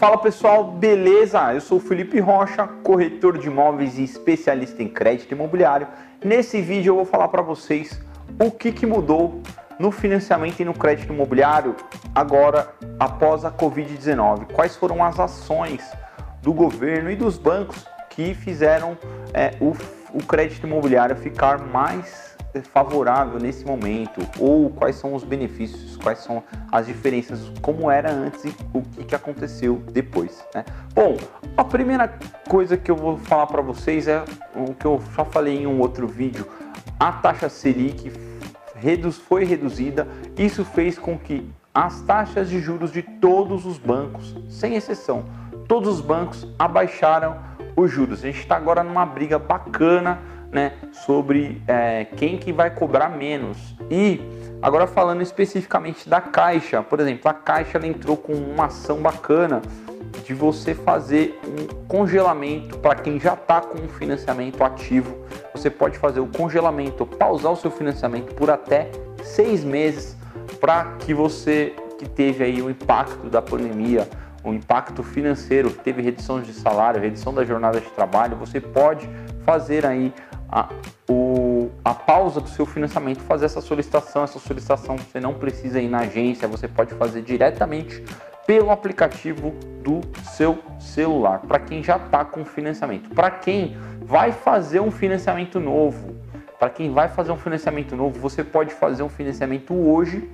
Fala pessoal, beleza? Eu sou o Felipe Rocha, corretor de imóveis e especialista em crédito imobiliário. Nesse vídeo eu vou falar para vocês o que, que mudou no financiamento e no crédito imobiliário agora após a Covid-19. Quais foram as ações do governo e dos bancos que fizeram é, o, o crédito imobiliário ficar mais favorável nesse momento? Ou quais são os benefícios, quais são as diferenças, como era antes e o que, aconteceu depois? Né? Bom, a primeira coisa que eu vou falar para vocês é o que eu já falei em um outro vídeo: a taxa Selic foi reduzida. Isso fez com que as taxas de juros de todos os bancos, sem exceção, todos os bancos abaixaram os juros. A gente está agora numa briga bacana né, sobre é, quem que vai cobrar menos. E agora falando especificamente da Caixa, por exemplo, a Caixa entrou com uma ação bacana de você fazer um congelamento para quem já está com um financiamento ativo. Você pode fazer o congelamento, pausar o seu financiamento por até seis meses para que você que teve aí o impacto da pandemia, o impacto financeiro, teve redução de salário, redução da jornada de trabalho, você pode fazer aí a, o, a pausa do seu financiamento, fazer essa solicitação. Essa solicitação você não precisa ir na agência, você pode fazer diretamente pelo aplicativo do seu celular. Para quem já está com financiamento, para quem vai fazer um financiamento novo, para quem vai fazer um financiamento novo, você pode fazer um financiamento hoje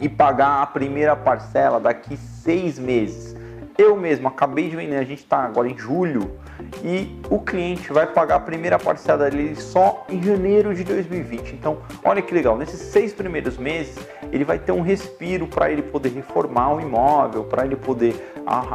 e pagar a primeira parcela daqui seis meses. Eu mesmo acabei de vender, a gente está agora em julho e o cliente vai pagar a primeira parcela dele só em janeiro de 2020. Então, olha que legal, nesses seis primeiros meses ele vai ter um respiro para ele poder reformar o imóvel, para ele poder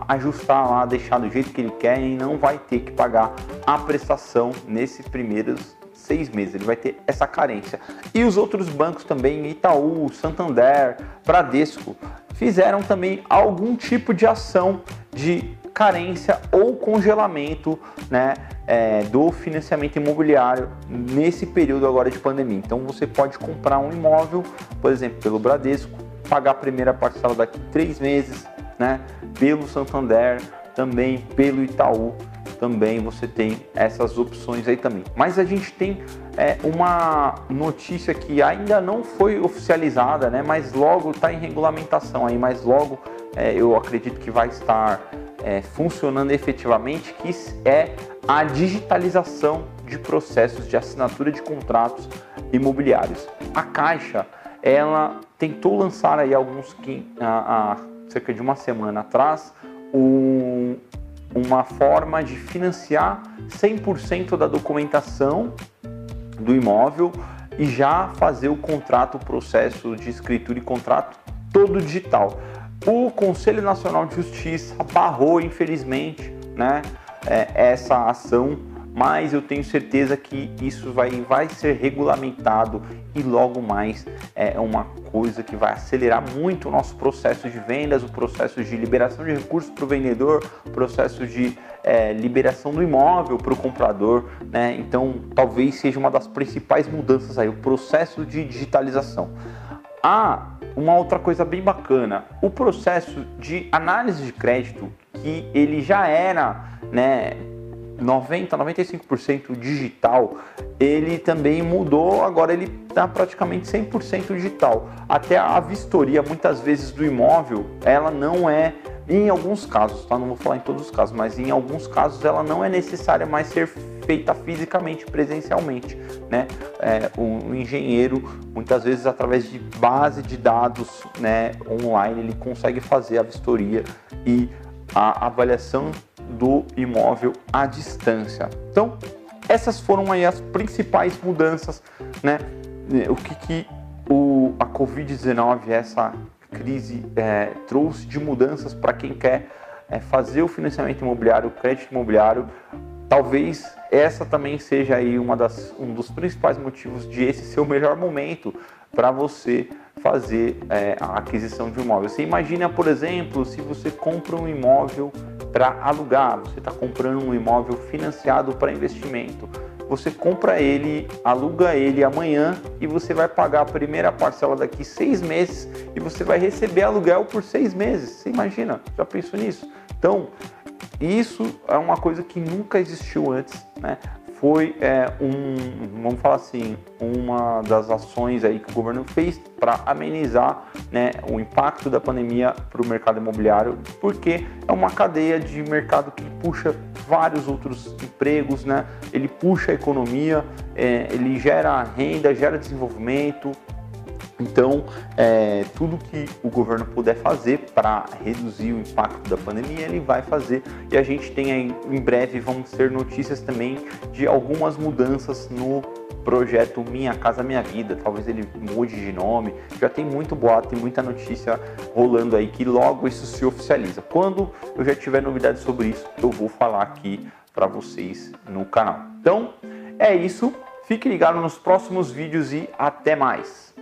ajustar lá, deixar do jeito que ele quer e não vai ter que pagar a prestação nesses primeiros seis meses. Ele vai ter essa carência. E os outros bancos também, Itaú, Santander, Bradesco, fizeram também algum tipo de ação de carência ou congelamento né, é, do financiamento imobiliário nesse período agora de pandemia. Então você pode comprar um imóvel, por exemplo, pelo Bradesco, pagar a primeira parcela daqui três meses, né, pelo Santander, também pelo Itaú, também você tem essas opções aí também. Mas a gente tem é, uma notícia que ainda não foi oficializada, né, mas logo está em regulamentação aí, mas logo é, eu acredito que vai estar é, funcionando efetivamente, que é a digitalização de processos de assinatura de contratos imobiliários. A Caixa, ela tentou lançar aí alguns há, há cerca de uma semana atrás um, uma forma de financiar 100% da documentação do imóvel e já fazer o contrato, o processo de escritura e contrato todo digital. O Conselho Nacional de Justiça barrou, infelizmente, né, é, essa ação, mas eu tenho certeza que isso vai, vai ser regulamentado e logo mais é uma coisa que vai acelerar muito o nosso processo de vendas, o processo de liberação de recursos para o vendedor, processo de é, liberação do imóvel para o comprador, né? Então, talvez seja uma das principais mudanças aí, o processo de digitalização. Ah, uma outra coisa bem bacana, o processo de análise de crédito, que ele já era, né, 90, 95% digital, ele também mudou, agora ele está praticamente 100% digital. Até a vistoria, muitas vezes, do imóvel, ela não é, em alguns casos, tá? não vou falar em todos os casos, mas em alguns casos ela não é necessária mais ser feita fisicamente, presencialmente. Né? É, engenheiro, muitas vezes, através de base de dados né, online, ele consegue fazer a vistoria e a avaliação do imóvel à distância. Então, essas foram aí as principais mudanças, né? O que, que o, a Covid-19, essa crise, é, trouxe de mudanças para quem quer é, fazer o financiamento imobiliário, o crédito imobiliário. Talvez essa também seja aí uma das, um dos principais motivos de esse ser o melhor momento para você fazer é, a aquisição de um imóvel. Você imagina, por exemplo, se você compra um imóvel para alugar, você está comprando um imóvel financiado para investimento. Você compra ele, aluga ele amanhã e você vai pagar a primeira parcela daqui seis meses e você vai receber aluguel por seis meses. Você imagina? Já pensou nisso? Então, isso é uma coisa que nunca existiu antes, né? Foi é, um, vamos falar assim, uma das ações aí que o governo fez para amenizar né, o impacto da pandemia para o mercado imobiliário, porque é uma cadeia de mercado que puxa vários outros empregos, né? Ele puxa a economia, é, ele gera renda, gera desenvolvimento, então, é, tudo que o governo puder fazer para reduzir o impacto da pandemia, ele vai fazer. E a gente tem aí, em breve, vamos ter notícias também de algumas mudanças no projeto Minha Casa Minha Vida. Talvez ele mude de nome. Já tem muito boato, tem muita notícia rolando aí que logo isso se oficializa. Quando eu já tiver novidades sobre isso, eu vou falar aqui para vocês no canal. Então, é isso. Fique ligado nos próximos vídeos e até mais.